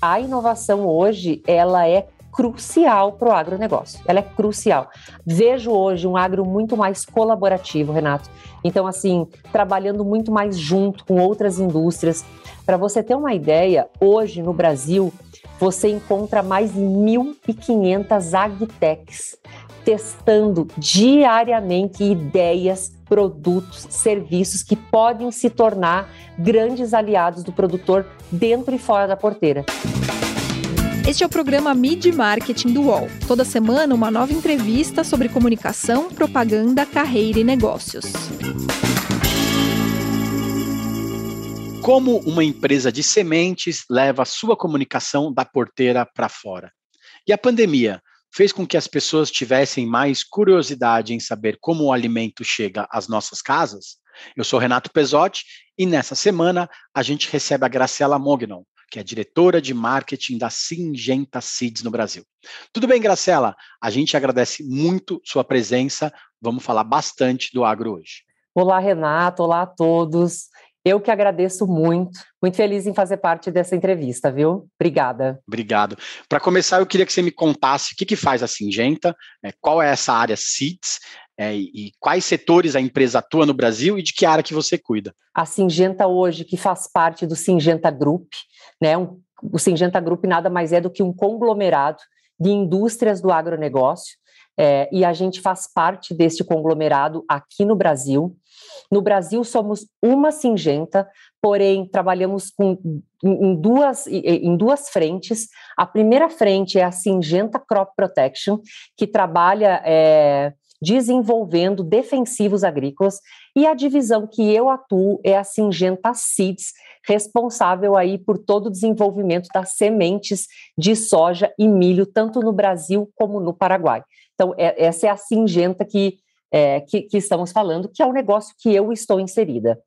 a inovação hoje ela é crucial para o agronegócio. Ela é crucial. Vejo hoje um agro muito mais colaborativo, Renato. Então, assim, trabalhando muito mais junto com outras indústrias. Para você ter uma ideia, hoje no Brasil, você encontra mais de 1.500 agtechs testando diariamente ideias, produtos, serviços que podem se tornar grandes aliados do produtor dentro e fora da porteira. Este é o programa Mid Marketing do UOL. Toda semana, uma nova entrevista sobre comunicação, propaganda, carreira e negócios. Como uma empresa de sementes leva a sua comunicação da porteira para fora? E a pandemia fez com que as pessoas tivessem mais curiosidade em saber como o alimento chega às nossas casas? Eu sou Renato Pesotti e nessa semana a gente recebe a Graciela Mognon, que é diretora de marketing da Singenta Seeds no Brasil. Tudo bem, Graciela? A gente agradece muito sua presença. Vamos falar bastante do agro hoje. Olá, Renato. Olá a todos. Eu que agradeço muito, muito feliz em fazer parte dessa entrevista, viu? Obrigada. Obrigado. Para começar, eu queria que você me contasse o que, que faz a Singenta, é, qual é essa área Seeds é, e quais setores a empresa atua no Brasil e de que área que você cuida. A Singenta hoje, que faz parte do Singenta Group, né? Um, o Singenta Group nada mais é do que um conglomerado de indústrias do agronegócio, é, e a gente faz parte deste conglomerado aqui no Brasil. No Brasil somos uma Singenta, porém trabalhamos com, em, duas, em duas frentes. A primeira frente é a Singenta Crop Protection, que trabalha é, desenvolvendo defensivos agrícolas, e a divisão que eu atuo é a Singenta Seeds, responsável aí por todo o desenvolvimento das sementes de soja e milho, tanto no Brasil como no Paraguai. Então, é, essa é a Singenta que, é, que, que, estamos falando, que é o negócio que eu estou inserida.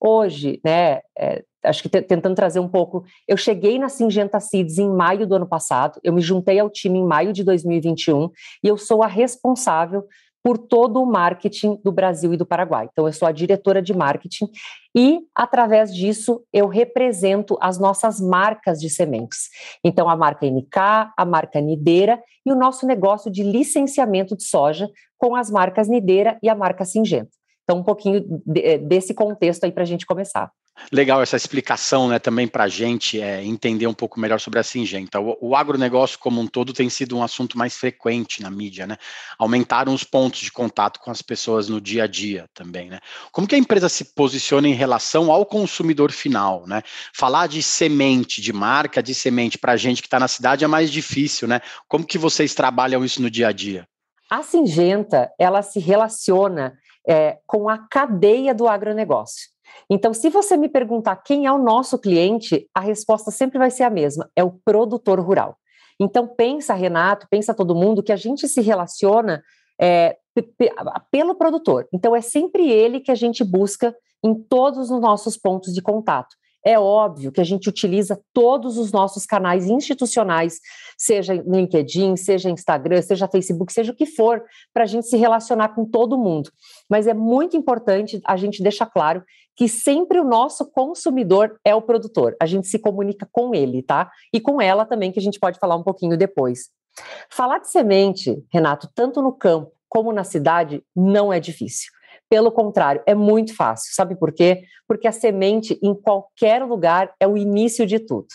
Hoje, né, é, acho que tentando trazer um pouco, eu cheguei na Singenta Seeds em maio do ano passado, eu me juntei ao time em maio de 2021 e eu sou a responsável por todo o marketing do Brasil e do Paraguai. Então, eu sou a diretora de marketing e, através disso, eu represento as nossas marcas de sementes. Então, a marca NK, a marca Nideira e o nosso negócio de licenciamento de soja com as marcas Nideira e a marca Singenta. Então, um pouquinho eh, desse contexto aí para a gente começar. Legal essa explicação, né, também para a gente é, entender um pouco melhor sobre a Singenta. O, o agronegócio como um todo tem sido um assunto mais frequente na mídia, né? Aumentaram os pontos de contato com as pessoas no dia a dia também, né? Como que a empresa se posiciona em relação ao consumidor final, né? Falar de semente, de marca de semente para a gente que está na cidade é mais difícil, né? Como que vocês trabalham isso no dia a dia? A Singenta, ela se relaciona é, com a cadeia do agronegócio. Então, se você me perguntar quem é o nosso cliente, a resposta sempre vai ser a mesma: é o produtor rural. Então, pensa, Renato, pensa todo mundo que a gente se relaciona é, pelo produtor. Então, é sempre ele que a gente busca em todos os nossos pontos de contato. É óbvio que a gente utiliza todos os nossos canais institucionais, seja LinkedIn, seja Instagram, seja Facebook, seja o que for, para a gente se relacionar com todo mundo. Mas é muito importante a gente deixar claro que sempre o nosso consumidor é o produtor. A gente se comunica com ele, tá? E com ela também, que a gente pode falar um pouquinho depois. Falar de semente, Renato, tanto no campo como na cidade, não é difícil. Pelo contrário, é muito fácil. Sabe por quê? Porque a semente, em qualquer lugar, é o início de tudo.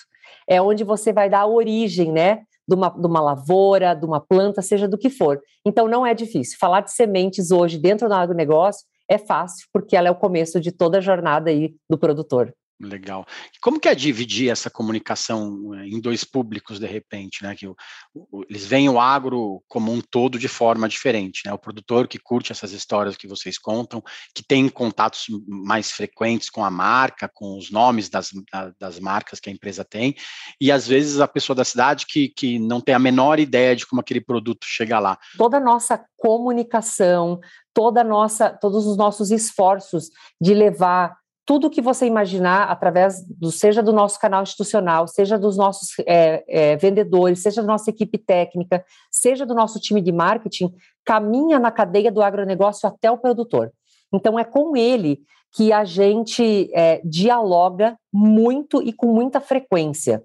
É onde você vai dar a origem, né? De uma, de uma lavoura, de uma planta, seja do que for. Então, não é difícil. Falar de sementes hoje dentro do agronegócio é fácil, porque ela é o começo de toda a jornada aí do produtor. Legal. Como que é dividir essa comunicação eh, em dois públicos de repente, né? Que o, o, eles veem o agro como um todo de forma diferente, né? O produtor que curte essas histórias que vocês contam, que tem contatos mais frequentes com a marca, com os nomes das, das marcas que a empresa tem, e às vezes a pessoa da cidade que, que não tem a menor ideia de como aquele produto chega lá. Toda a nossa comunicação, toda nossa, todos os nossos esforços de levar tudo que você imaginar através do seja do nosso canal institucional, seja dos nossos é, é, vendedores, seja da nossa equipe técnica, seja do nosso time de marketing, caminha na cadeia do agronegócio até o produtor. Então, é com ele que a gente é, dialoga muito e com muita frequência.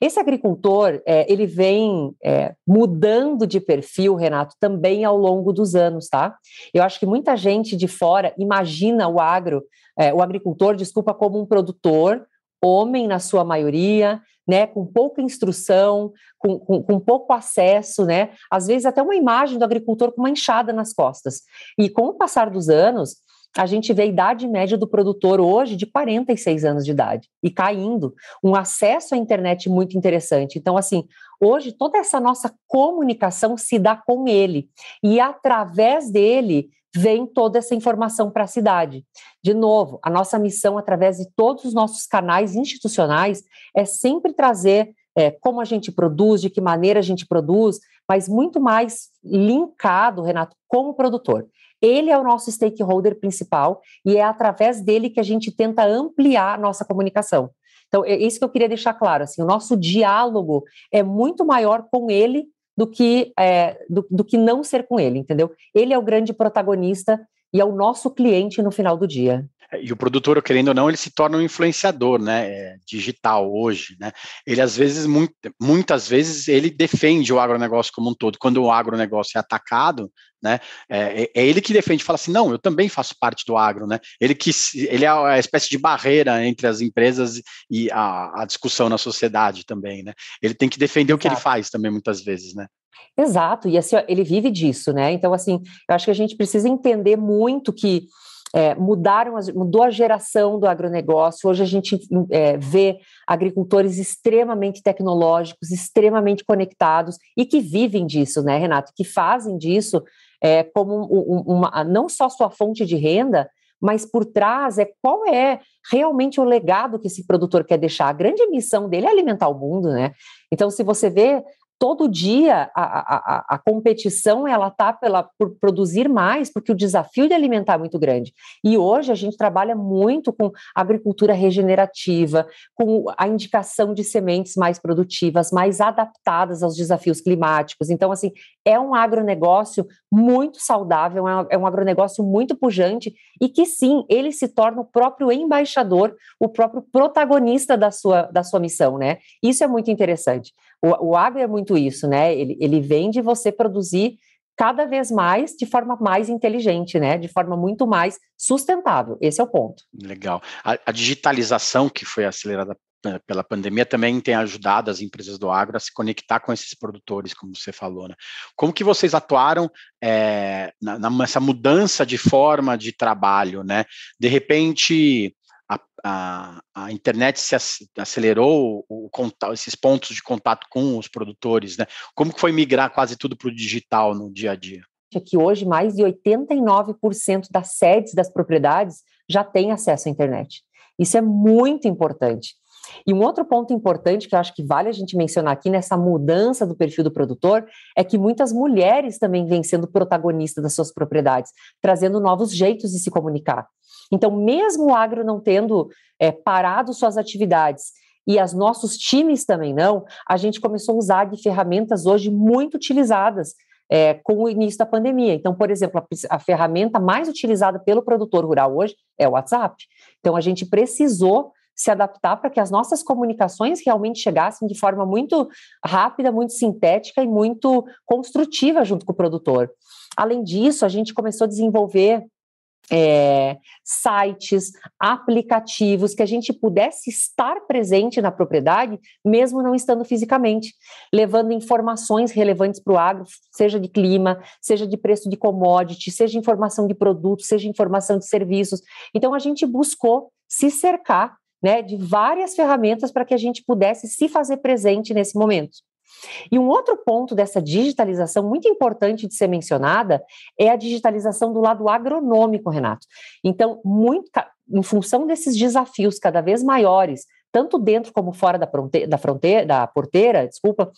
Esse agricultor, é, ele vem é, mudando de perfil, Renato, também ao longo dos anos, tá? Eu acho que muita gente de fora imagina o agro, é, o agricultor, desculpa, como um produtor, homem na sua maioria, né, com pouca instrução, com, com, com, pouco acesso, né, às vezes até uma imagem do agricultor com uma enxada nas costas. E com o passar dos anos, a gente vê a idade média do produtor hoje de 46 anos de idade e caindo, um acesso à internet muito interessante. Então, assim, hoje toda essa nossa comunicação se dá com ele e através dele vem toda essa informação para a cidade. De novo, a nossa missão através de todos os nossos canais institucionais é sempre trazer é, como a gente produz, de que maneira a gente produz, mas muito mais linkado, Renato, como produtor. Ele é o nosso stakeholder principal e é através dele que a gente tenta ampliar a nossa comunicação. Então, é isso que eu queria deixar claro. Assim, o nosso diálogo é muito maior com ele do que, é, do, do que não ser com ele, entendeu? Ele é o grande protagonista e é o nosso cliente no final do dia. É, e o produtor, querendo ou não, ele se torna um influenciador, né, é, digital hoje, né? Ele às vezes, muito, muitas vezes, ele defende o agronegócio como um todo. Quando o agronegócio é atacado, né, é, é, é ele que defende, fala assim, não, eu também faço parte do agro, né? Ele que ele é a espécie de barreira entre as empresas e a, a discussão na sociedade também, né? Ele tem que defender o que ele faz também muitas vezes, né? Exato, e assim, ele vive disso, né? Então, assim, eu acho que a gente precisa entender muito que é, mudaram, mudou a geração do agronegócio. Hoje a gente é, vê agricultores extremamente tecnológicos, extremamente conectados e que vivem disso, né, Renato? Que fazem disso é, como um, uma, não só sua fonte de renda, mas por trás é qual é realmente o legado que esse produtor quer deixar. A grande missão dele é alimentar o mundo, né? Então, se você vê todo dia a, a, a competição ela tá pela por produzir mais porque o desafio de alimentar é muito grande. E hoje a gente trabalha muito com agricultura regenerativa com a indicação de sementes mais produtivas mais adaptadas aos desafios climáticos. Então assim é um agronegócio muito saudável é um é agronegócio muito pujante e que sim ele se torna o próprio embaixador o próprio protagonista da sua da sua missão né? Isso é muito interessante o, o agro é muito isso, né? Ele, ele vem de você produzir cada vez mais de forma mais inteligente, né? De forma muito mais sustentável. Esse é o ponto. Legal. A, a digitalização que foi acelerada pela pandemia também tem ajudado as empresas do agro a se conectar com esses produtores, como você falou, né? Como que vocês atuaram é, nessa mudança de forma de trabalho, né? De repente, a, a, a, internet se acelerou, o, o, esses pontos de contato com os produtores, né? Como que foi migrar quase tudo para o digital no dia a dia? É que hoje mais de 89% das sedes das propriedades já têm acesso à internet. Isso é muito importante. E um outro ponto importante que eu acho que vale a gente mencionar aqui nessa mudança do perfil do produtor é que muitas mulheres também vêm sendo protagonistas das suas propriedades, trazendo novos jeitos de se comunicar. Então, mesmo o agro não tendo é, parado suas atividades e os nossos times também não, a gente começou a usar de ferramentas hoje muito utilizadas é, com o início da pandemia. Então, por exemplo, a, a, ferramenta mais utilizada pelo produtor rural hoje é o WhatsApp. Então, a gente precisou se adaptar para que as nossas comunicações realmente chegassem de forma muito rápida, muito sintética e muito construtiva junto com o produtor. Além disso, a gente começou a desenvolver é, sites, aplicativos, que a gente pudesse estar presente na propriedade, mesmo não estando fisicamente, levando informações relevantes para o agro, seja de clima, seja de preço de commodity, seja informação de produtos, seja informação de serviços. Então, a gente buscou se cercar né, de várias ferramentas para que a gente pudesse se fazer presente nesse momento. E um outro ponto dessa digitalização muito importante de ser mencionada é a digitalização do lado agronômico, Renato. Então, muito, em função desses desafios cada vez maiores, tanto dentro como fora da, fronteira, da fronteira, da porteira, desculpa,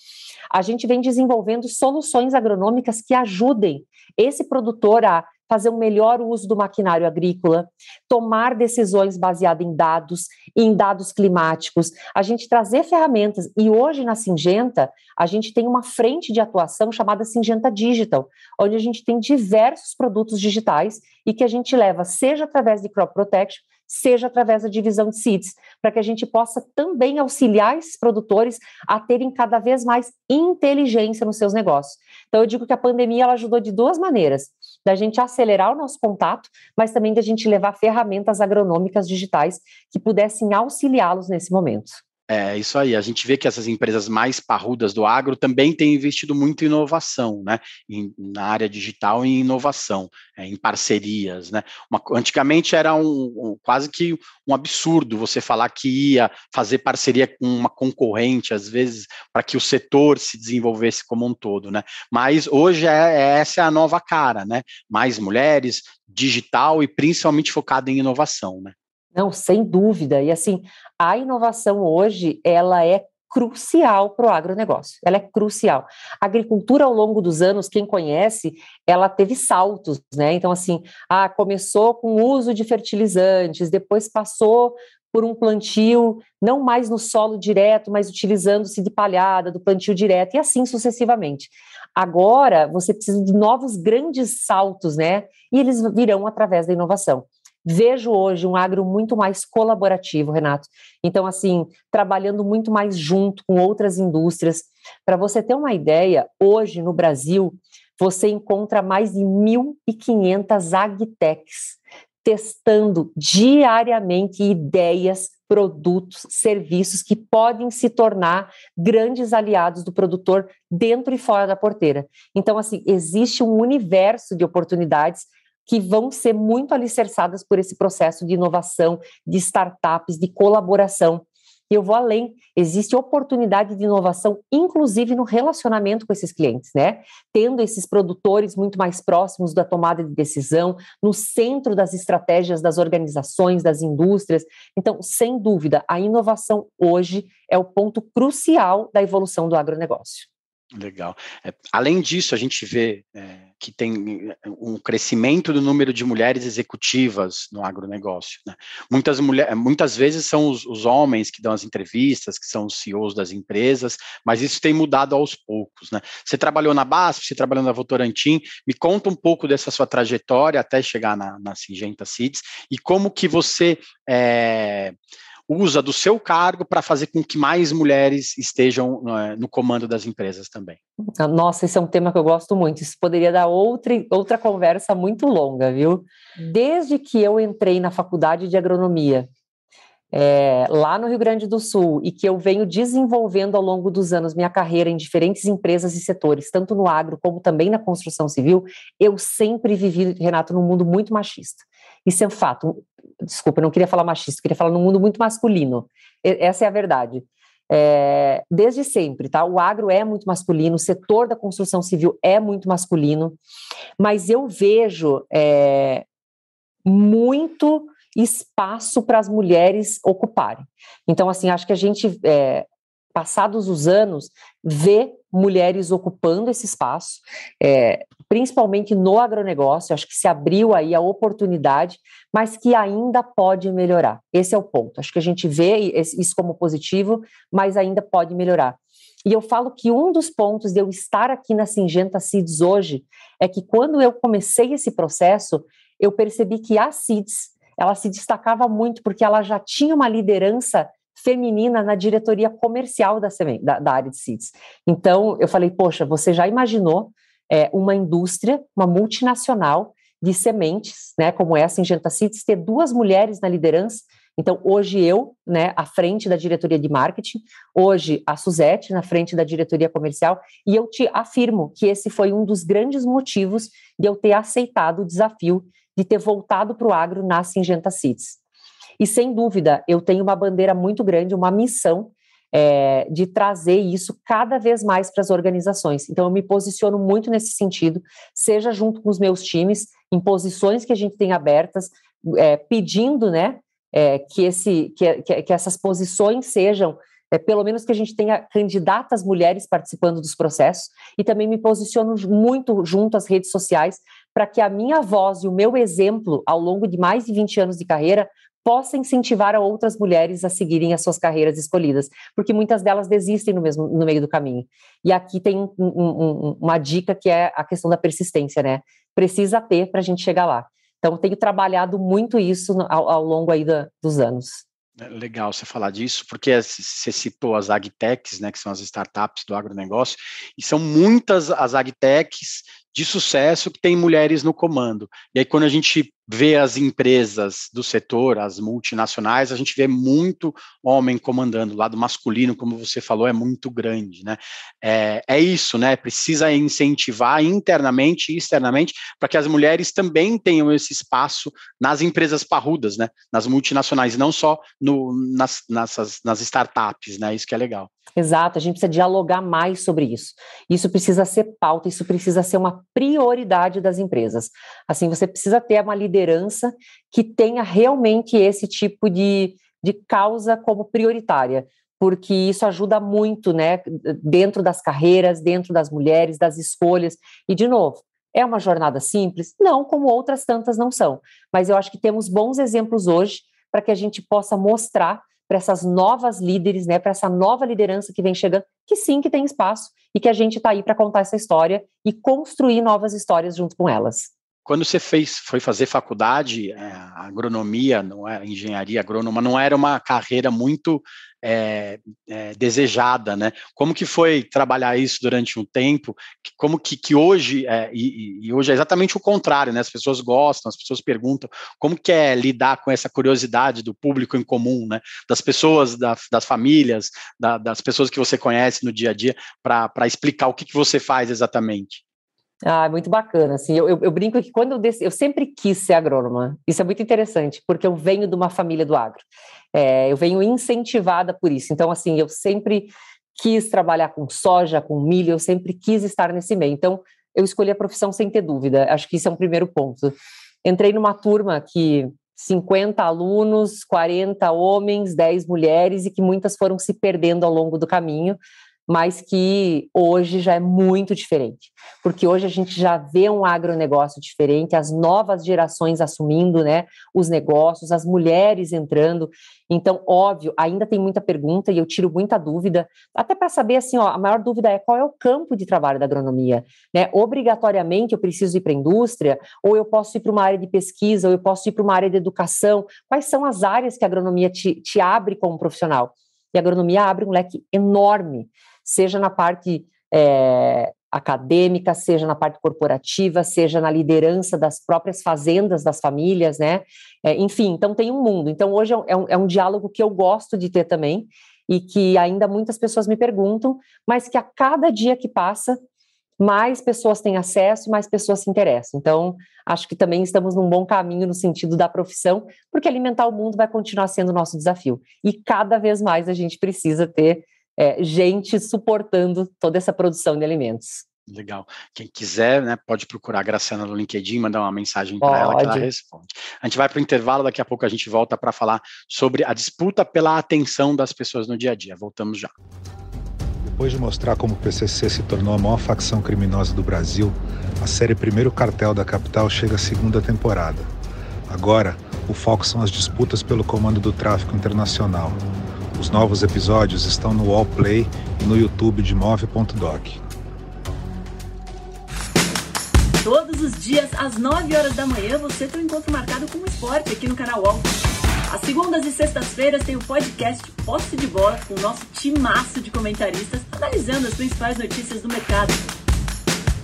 a gente vem desenvolvendo soluções agronômicas que ajudem esse produtor a fazer um melhor uso do maquinário agrícola, tomar decisões baseadas em dados, em dados climáticos, a gente trazer ferramentas. E hoje na Singenta, a gente tem uma frente de atuação chamada Singenta Digital, onde a gente tem diversos produtos digitais e que a gente leva, seja através de crop protection, seja através da divisão de seeds, para que a gente possa também auxiliar esses produtores a terem cada vez mais inteligência nos seus negócios. Então, eu digo que a pandemia ela ajudou de duas maneiras: da gente acelerar o nosso contato, mas também da gente levar ferramentas agronômicas digitais que pudessem auxiliá-los nesse momento. É isso aí. A gente vê que essas empresas mais parrudas do agro também têm investido muito em inovação, né? Em, na área digital e em inovação, é, em parcerias, né? Uma, antigamente era um, um, quase que um absurdo você falar que ia fazer parceria com uma concorrente, às vezes, para que o setor se desenvolvesse como um todo, né? Mas hoje é, é, essa é a nova cara, né? Mais mulheres, digital e principalmente focada em inovação, né? Não, sem dúvida. E assim, a inovação hoje, ela é crucial para o agronegócio. Ela é crucial. A agricultura, ao longo dos anos, quem conhece, ela teve saltos, né? Então, assim, ah, começou com o uso de fertilizantes, depois passou por um plantio, não mais no solo direto, mas utilizando-se de palhada, do plantio direto, e assim sucessivamente. Agora, você precisa de novos grandes saltos, né? E eles virão através da inovação. Vejo hoje um agro muito mais colaborativo, Renato. Então, assim, trabalhando muito mais junto com outras indústrias. Para você ter uma ideia, hoje no Brasil, você encontra mais de 1.500 agtechs testando diariamente ideias, produtos, serviços que podem se tornar grandes aliados do produtor dentro e fora da porteira. Então, assim, existe um universo de oportunidades que vão ser muito alicerçadas por esse processo de inovação, de startups, de colaboração. E eu vou além, existe oportunidade de inovação, inclusive no relacionamento com esses clientes, né? Tendo esses produtores muito mais próximos da tomada de decisão, no centro das estratégias das organizações, das indústrias. Então, sem dúvida, a inovação hoje é o ponto crucial da evolução do agronegócio. Legal. É, além disso, a gente vê é, que tem um crescimento do número de mulheres executivas no agronegócio. Né? Muitas, mulher, muitas vezes são os, os, homens que dão as entrevistas, que são os CEOs das empresas, mas isso tem mudado aos poucos. Né? Você trabalhou na BASF, você trabalhou na Votorantim, me conta um pouco dessa sua trajetória até chegar na, na Singenta Seeds e como que você... É, usa do seu cargo para fazer com que mais mulheres estejam é, no comando das empresas também? Nossa, esse é um tema que eu gosto muito. Isso poderia dar outra, outra conversa muito longa, viu? Desde que eu entrei na faculdade de agronomia, é, lá no Rio Grande do Sul, e que eu venho desenvolvendo ao longo dos anos minha carreira em diferentes empresas e setores, tanto no agro como também na construção civil, eu sempre vivi, Renato, num mundo muito machista. Isso é um fato. Desculpa, eu não queria falar machista, queria falar num mundo muito masculino. Essa é a verdade. É, desde sempre, tá? O agro é muito masculino, o setor da construção civil é muito masculino, mas eu vejo é, muito espaço para as mulheres ocuparem. Então, assim, acho que a gente, é, passados os anos, vê mulheres ocupando esse espaço, é, principalmente no agronegócio, acho que se abriu aí a oportunidade, mas que ainda pode melhorar. Esse é o ponto. Acho que a gente vê isso como positivo, mas ainda pode melhorar. E eu falo que um dos pontos de eu estar aqui na Singenta Seeds hoje é que quando eu comecei esse processo, eu percebi que a Seeds, ela se destacava muito porque ela já tinha uma liderança feminina na diretoria comercial da, da, da área de seeds. Então, eu falei, poxa, você já imaginou é, uma indústria, uma multinacional de sementes, né, como essa em Genta Seeds, ter duas mulheres na liderança? Então, hoje eu, né, à frente da diretoria de marketing, hoje a Suzette na frente da diretoria comercial, e eu te afirmo que esse foi um dos grandes motivos de eu ter aceitado o desafio de ter voltado para o agro na Singenta Seeds. E sem dúvida, eu tenho uma bandeira muito grande, uma missão é, de trazer isso cada vez mais para as organizações. Então, eu me posiciono muito nesse sentido, seja junto com os meus times, em posições que a gente tem abertas, é, pedindo né, é, que, esse, que, que, essas posições sejam pelo menos que a gente tenha candidatas mulheres participando dos processos, e também me posiciono muito junto às redes sociais para que a minha voz e o meu exemplo, ao longo de mais de 20 anos de carreira, possa incentivar outras mulheres a seguirem as suas carreiras escolhidas, porque muitas delas desistem no, mesmo, no meio do caminho. E aqui tem um, um, uma dica que é a questão da persistência, né? Precisa ter para a gente chegar lá. Então, tenho trabalhado muito isso ao, ao longo aí da, dos anos. É legal você falar disso, porque você citou as agtechs, né, que são as startups do agronegócio, e são muitas as agtechs de sucesso que tem mulheres no comando. E aí, quando a gente vê as empresas do setor, as multinacionais, a gente vê muito homem comandando. O lado masculino, como você falou, é muito grande, né? É, é isso, né? Precisa incentivar internamente e externamente para que as mulheres também tenham esse espaço nas empresas parrudas, né? Nas multinacionais, não só no, nas, nas, nas startups, né? Isso que é legal. Exato, a gente precisa dialogar mais sobre isso. Isso precisa ser pauta, isso precisa ser uma prioridade das empresas. Assim, você precisa ter uma liderança que tenha realmente esse tipo de, de causa como prioritária, porque isso ajuda muito, né, dentro das carreiras, dentro das mulheres, das escolhas. E, de novo, é uma jornada simples? Não, como outras tantas não são. Mas eu acho que temos bons exemplos hoje para que a gente possa mostrar para essas novas líderes, né, para essa nova liderança que vem chegando, que sim, que tem espaço e que a gente está aí para contar essa história e construir novas histórias junto com elas. Quando você fez, foi fazer faculdade, é, agronomia, não é, engenharia agrônoma, não era uma carreira muito é, é, desejada, né? Como que foi trabalhar isso durante um tempo? Como que, que hoje, é, e, e, hoje é exatamente o contrário, né? As pessoas gostam, as pessoas perguntam, como que é lidar com essa curiosidade do público em comum, né? Das pessoas, da, das famílias, da, das pessoas que você conhece no dia a dia, para explicar o que, que você faz exatamente. Ah, muito bacana. Assim, eu, eu, eu brinco que quando eu desci, eu sempre quis ser agrônoma. Isso é muito interessante, porque eu venho de uma família do agro. É, eu venho incentivada por isso. Então, assim, eu sempre quis trabalhar com soja, com milho, eu sempre quis estar nesse meio. Então, eu escolhi a profissão sem ter dúvida. Acho que isso é um primeiro ponto. Entrei numa turma que 50 alunos, 40 homens, 10 mulheres, e que muitas foram se perdendo ao longo do caminho, mas que hoje já é muito diferente, porque hoje a gente já vê um agronegócio diferente, as novas gerações assumindo né, os negócios, as mulheres entrando. Então, óbvio, ainda tem muita pergunta e eu tiro muita dúvida, até para saber assim, ó, a maior dúvida é qual é o campo de trabalho da agronomia. Né? Obrigatoriamente eu preciso ir para a indústria, ou eu posso ir para uma área de pesquisa, ou eu posso ir para uma área de educação. Quais são as áreas que a agronomia te, te abre como profissional? E a agronomia abre um leque enorme seja na parte é, acadêmica, seja na parte corporativa, seja na liderança das próprias fazendas das famílias, né? É, enfim, então tem um mundo. Então hoje é um, é um diálogo que eu gosto de ter também e que ainda muitas pessoas me perguntam, mas que a cada dia que passa mais pessoas têm acesso, mais pessoas se interessam. Então, acho que também estamos num bom caminho no sentido da profissão, porque alimentar o mundo vai continuar sendo o nosso desafio. E cada vez mais a gente precisa ter é, gente suportando toda essa produção de alimentos. Legal. Quem quiser, né, pode procurar a Graciana no LinkedIn, mandar uma mensagem para ela que ela responde. A gente vai para o intervalo, daqui a pouco a gente volta para falar sobre a disputa pela atenção das pessoas no dia a dia. Voltamos já. Depois de mostrar como o PCC se tornou a maior facção criminosa do Brasil, a série Primeiro Cartel da Capital chega à segunda temporada. Agora, o foco são as disputas pelo comando do tráfico internacional. Os novos episódios estão no Wallplay e no YouTube de Move.doc. Todos os dias, às 9 horas da manhã, você tem um encontro marcado com o esporte aqui no canal UOL. Às segundas e sextas-feiras tem o podcast Posse de Bola com o nosso timaço de comentaristas analisando as principais notícias do mercado.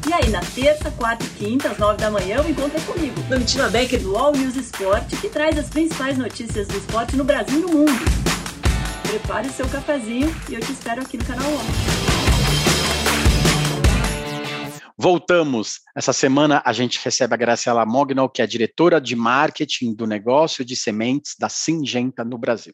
E aí, na terça, quarta e quinta, às nove da manhã, o encontro é comigo, Domitila Becker do All News Esporte, que traz as principais notícias do esporte no Brasil e no mundo. Prepare seu cafezinho e eu te espero aqui no canal 1. Voltamos. Essa semana a gente recebe a Graciela Mognol, que é diretora de marketing do negócio de sementes da Singenta no Brasil.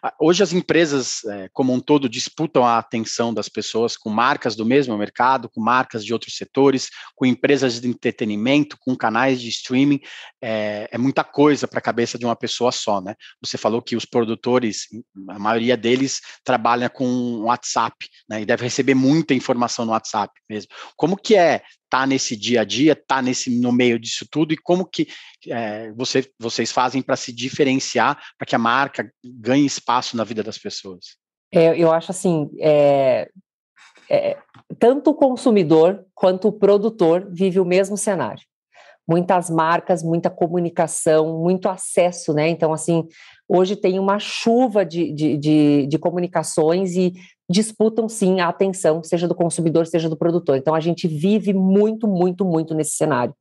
Ah, hoje as empresas, é, como um todo, disputam a atenção das pessoas com marcas do mesmo mercado, com marcas de outros setores, com empresas de entretenimento, com canais de streaming. É, é muita coisa para a cabeça de uma pessoa só, né? Você falou que os produtores, a maioria deles trabalha com WhatsApp, né? E deve receber muita informação no WhatsApp mesmo. Como que é tá nesse dia a dia, tá nesse no meio disso tudo e como que é, você, vocês fazem para se diferenciar, para que a marca ganhe espaço na vida das pessoas? É, eu acho assim, é, é, tanto o consumidor quanto o produtor vive o mesmo cenário. Muitas marcas, muita comunicação, muito acesso, né? Então, assim, hoje tem uma chuva de, de, de, de comunicações e disputam sim a atenção, seja do consumidor, seja do produtor. Então, a gente vive muito, muito, muito nesse cenário.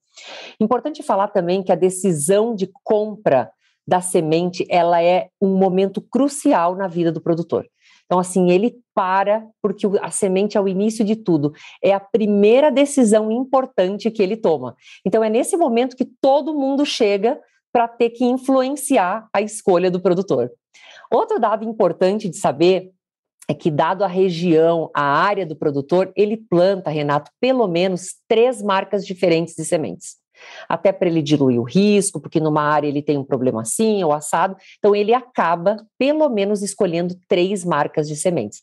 Importante falar também que a decisão de compra da semente, ela é um momento crucial na vida do produtor. Então, assim, ele para, porque a semente é o início de tudo, é a primeira decisão importante que ele toma. Então, é nesse momento que todo mundo chega para ter que influenciar a escolha do produtor. Outro dado importante de saber é que, dado a região, a área do produtor, ele planta, Renato, pelo menos três marcas diferentes de sementes até para ele diluir o risco, porque numa área ele tem um problema assim ou assado. Então, ele acaba, pelo menos, escolhendo três marcas de sementes.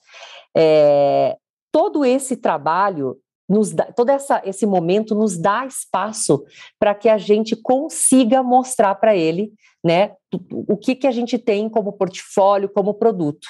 É, todo esse trabalho, nos dá, todo essa, esse momento nos dá espaço para que a gente consiga mostrar para ele né, o que, que a gente tem como portfólio, como produto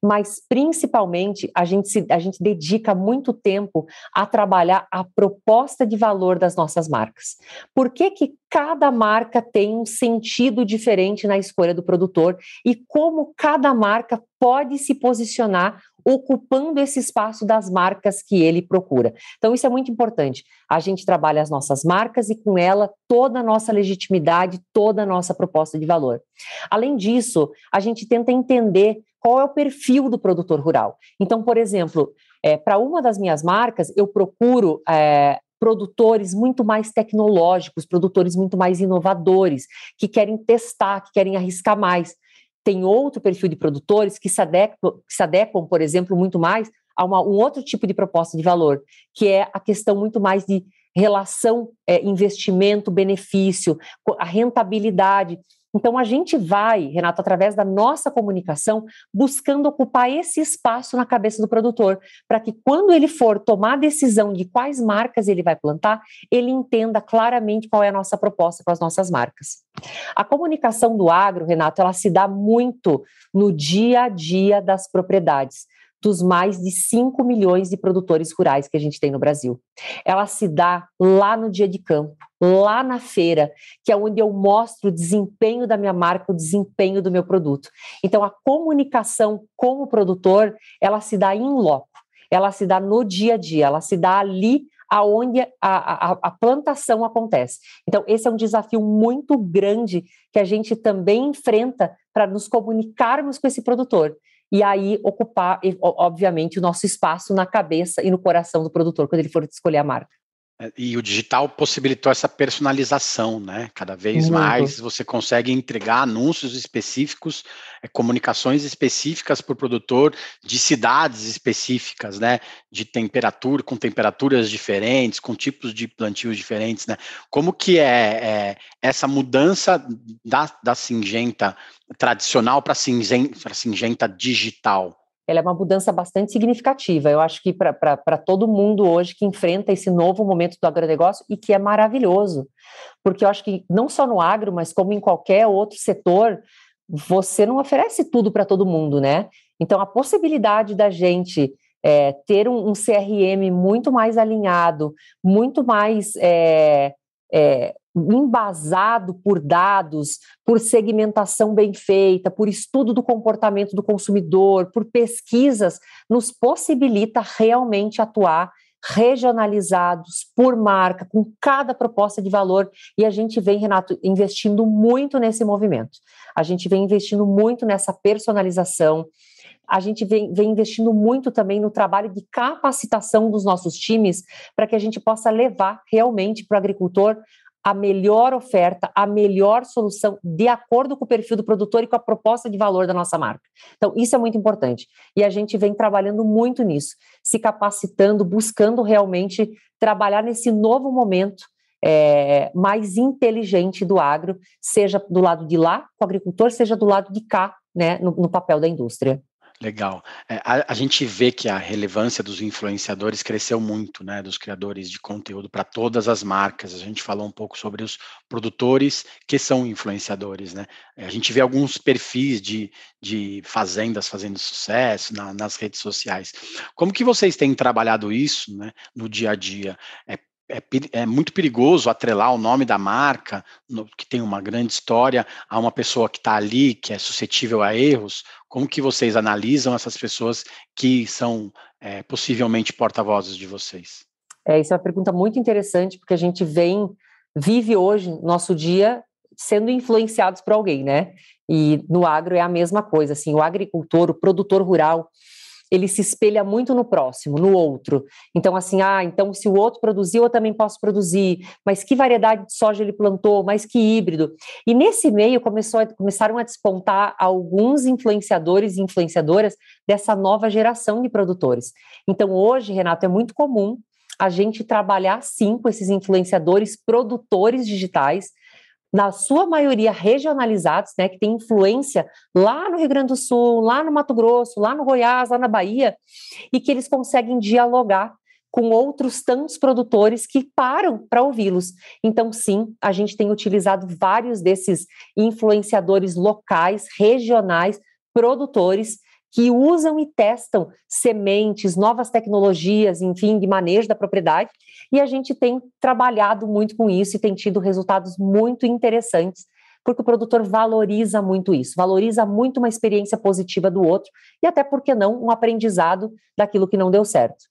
mas principalmente a gente, se, a gente dedica muito tempo a trabalhar a proposta de valor das nossas marcas. Por que, que cada marca tem um sentido diferente na escolha do produtor e como cada marca pode se posicionar ocupando esse espaço das marcas que ele procura. Então, isso é muito importante. A gente trabalha as nossas marcas e, com ela, toda a nossa legitimidade, toda a nossa proposta de valor. Além disso, a gente tenta entender qual é o perfil do produtor rural. Então, por exemplo, é, para uma das minhas marcas, eu procuro é, produtores muito mais tecnológicos, produtores muito mais inovadores, que querem testar, que querem arriscar mais. Tem outro perfil de produtores que se adequam, que se adequam por exemplo, muito mais a uma, um outro tipo de proposta de valor, que é a questão muito mais de relação é, investimento-benefício, a rentabilidade. Então, a gente vai, Renato, através da nossa comunicação, buscando ocupar esse espaço na cabeça do produtor, para que quando ele for tomar a decisão de quais marcas ele vai plantar, ele entenda claramente qual é a nossa proposta com as nossas marcas. A comunicação do agro, Renato, ela se dá muito no dia a dia das propriedades dos mais de 5 milhões de produtores rurais que a gente tem no Brasil. Ela se dá lá no dia de campo, lá na feira, que é onde eu mostro o desempenho da minha marca, o desempenho do meu produto. Então, a comunicação com o produtor, ela se dá em loco, ela se dá no dia a dia, ela se dá ali aonde a, a, a, plantação acontece. Então, esse é um desafio muito grande que a gente também enfrenta para nos comunicarmos com esse produtor e aí ocupar, obviamente, o nosso espaço na cabeça e no coração do produtor quando ele for escolher a marca. É, e o digital possibilitou essa personalização, né? Cada vez Muito. mais você consegue entregar anúncios específicos, é, comunicações específicas para o produtor de cidades específicas, né? De temperatura, com temperaturas diferentes, com tipos de plantios diferentes, né? Como que é, é essa mudança da, da Singenta tradicional para a Singenta digital? Ela é uma mudança bastante significativa. Eu acho que para todo mundo hoje que enfrenta esse novo momento do agronegócio e que é maravilhoso, porque eu acho que não só no agro, mas como em qualquer outro setor, você não oferece tudo para todo mundo, né? Então, a possibilidade da gente é, ter um, um, CRM muito mais alinhado, muito mais é, é, embasado por dados, por segmentação bem feita, por estudo do comportamento do consumidor, por pesquisas, nos possibilita realmente atuar regionalizados por marca, com cada proposta de valor, e a gente vem, Renato, investindo muito nesse movimento. A gente vem investindo muito nessa personalização, a gente vem, vem, investindo muito também no trabalho de capacitação dos nossos times para que a gente possa levar realmente para o agricultor a melhor oferta, a melhor solução, de acordo com o perfil do produtor e com a proposta de valor da nossa marca. Então, isso é muito importante. E a gente vem trabalhando muito nisso, se capacitando, buscando realmente trabalhar nesse novo momento é, mais inteligente do agro, seja do lado de lá, com o agricultor, seja do lado de cá, né, no, no papel da indústria. Legal. É, a, a, gente vê que a relevância dos influenciadores cresceu muito, né? Dos criadores de conteúdo para todas as marcas. A gente falou um pouco sobre os produtores que são influenciadores, né? É, a gente vê alguns perfis de, de fazendas fazendo sucesso na, nas redes sociais. Como que vocês têm trabalhado isso, né? No dia a dia? É, é, é, muito perigoso atrelar o nome da marca, no, que tem uma grande história, a uma pessoa que está ali, que é suscetível a erros. Como que vocês analisam essas pessoas que são é, possivelmente porta-vozes de vocês? É, isso é uma pergunta muito interessante, porque a gente vem, vive hoje, nosso dia, sendo influenciados por alguém, né? E no agro é a mesma coisa, assim, o agricultor, o produtor rural, ele se espelha muito no próximo, no outro. Então, assim, ah, então se o outro produziu, eu também posso produzir. Mas que variedade de soja ele plantou? Mas que híbrido? E nesse meio começou a, começaram a despontar alguns influenciadores e influenciadoras dessa nova geração de produtores. Então, hoje, Renato, é muito comum a gente trabalhar sim com esses influenciadores, produtores digitais, na sua maioria regionalizados, né, que tem influência lá no Rio Grande do Sul, lá no Mato Grosso, lá no Goiás, lá na Bahia, e que eles conseguem dialogar com outros tantos produtores que param para ouvi-los. Então, sim, a gente tem utilizado vários desses influenciadores locais, regionais, produtores que usam e testam sementes, novas tecnologias, enfim, de manejo da propriedade, e a gente tem trabalhado muito com isso e tem tido resultados muito interessantes, porque o produtor valoriza muito isso, valoriza muito uma experiência positiva do outro e até porque não um aprendizado daquilo que não deu certo.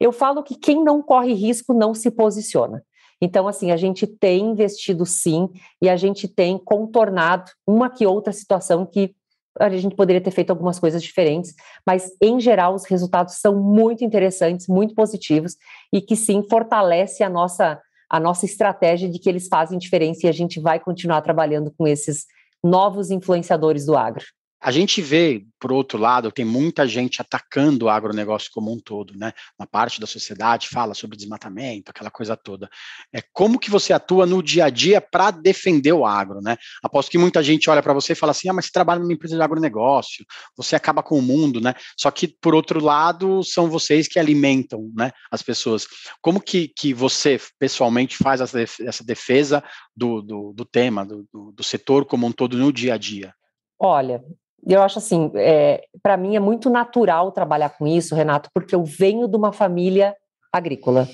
Eu falo que quem não corre risco não se posiciona. Então, assim, a gente tem investido sim e a gente tem contornado uma que outra situação que a gente poderia ter feito algumas coisas diferentes, mas em geral os resultados são muito interessantes, muito positivos e que sim fortalece a nossa a nossa estratégia de que eles fazem diferença e a gente vai continuar trabalhando com esses novos influenciadores do agro. A gente vê, por outro lado, tem muita gente atacando o agronegócio como um todo, né? Uma parte da sociedade fala sobre desmatamento, aquela coisa toda. É como que você atua no dia a dia para defender o agro, né? Aposto que muita gente olha para você e fala assim: "Ah, mas você trabalha numa empresa de agronegócio, você acaba com o mundo", né? Só que por outro lado, são vocês que alimentam, né, as pessoas. Como que, que você pessoalmente faz essa defesa do, do, do tema, do, do setor como um todo no dia a dia? Olha, eu acho assim, é, para mim é muito natural trabalhar com isso, Renato, porque eu venho de uma família agrícola.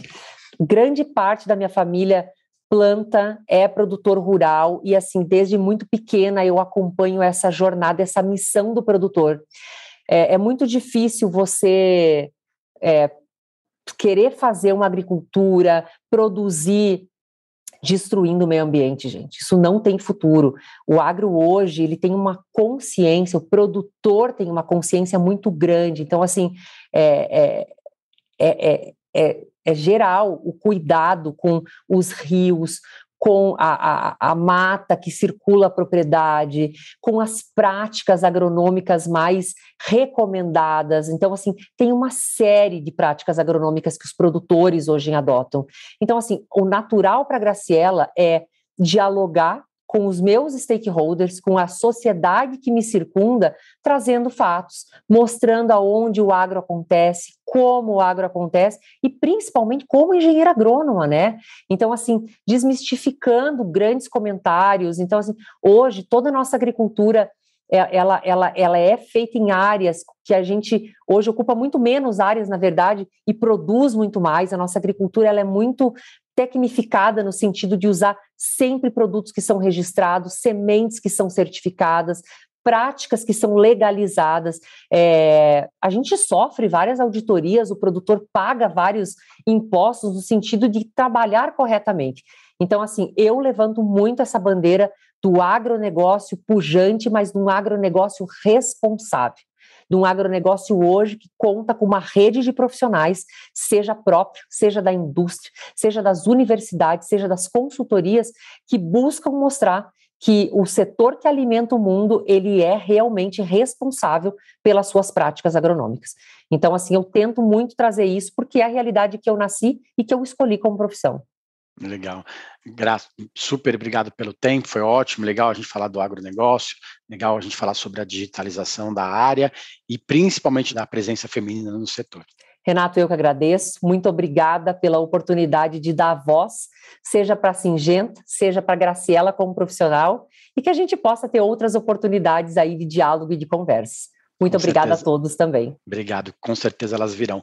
Grande parte da minha família planta, é produtor rural e assim desde muito pequena eu acompanho essa jornada, essa missão do produtor. É, é muito difícil você é, querer fazer uma agricultura, produzir destruindo o meio ambiente, gente. Isso não tem futuro. O agro hoje, ele tem uma consciência, o produtor tem uma consciência muito grande. Então, assim, é, é, é, é, é geral o cuidado com os rios, com a, a, a, mata que circula a propriedade, com as práticas agronômicas mais recomendadas. Então, assim, tem uma série de práticas agronômicas que os produtores hoje adotam. Então, assim, o natural para a Graciela é dialogar com os meus stakeholders, com a sociedade que me circunda, trazendo fatos, mostrando aonde o agro acontece, como o agro acontece e principalmente como engenheira agrônoma, né? Então, assim, desmistificando grandes comentários. Então, assim, hoje toda a nossa agricultura é, ela, ela, ela é feita em áreas que a gente hoje ocupa muito menos áreas, na verdade, e produz muito mais. A nossa agricultura ela é muito tecnificada no sentido de usar sempre produtos que são registrados, sementes que são certificadas, práticas que são legalizadas. É, a gente sofre várias auditorias, o produtor paga vários impostos no sentido de trabalhar corretamente. Então, assim, eu levanto muito essa bandeira do agronegócio pujante, mas de um agronegócio responsável de um agronegócio hoje que conta com uma rede de profissionais, seja próprio, seja da indústria, seja das universidades, seja das consultorias, que buscam mostrar que o setor que alimenta o mundo, ele é realmente responsável pelas suas práticas agronômicas. Então, assim, eu tento muito trazer isso porque é a realidade que eu nasci e que eu escolhi como profissão. Legal. Super obrigado pelo tempo, foi ótimo, legal a gente falar do agronegócio, legal a gente falar sobre a digitalização da área e principalmente da presença feminina no setor. Renato, eu que agradeço. Muito obrigada pela oportunidade de dar voz, seja para a Singenta, seja para a Graciela como profissional, e que a gente possa ter outras oportunidades aí de diálogo e de conversa. Muito com obrigada certeza. a todos também. Obrigado, com certeza elas virão.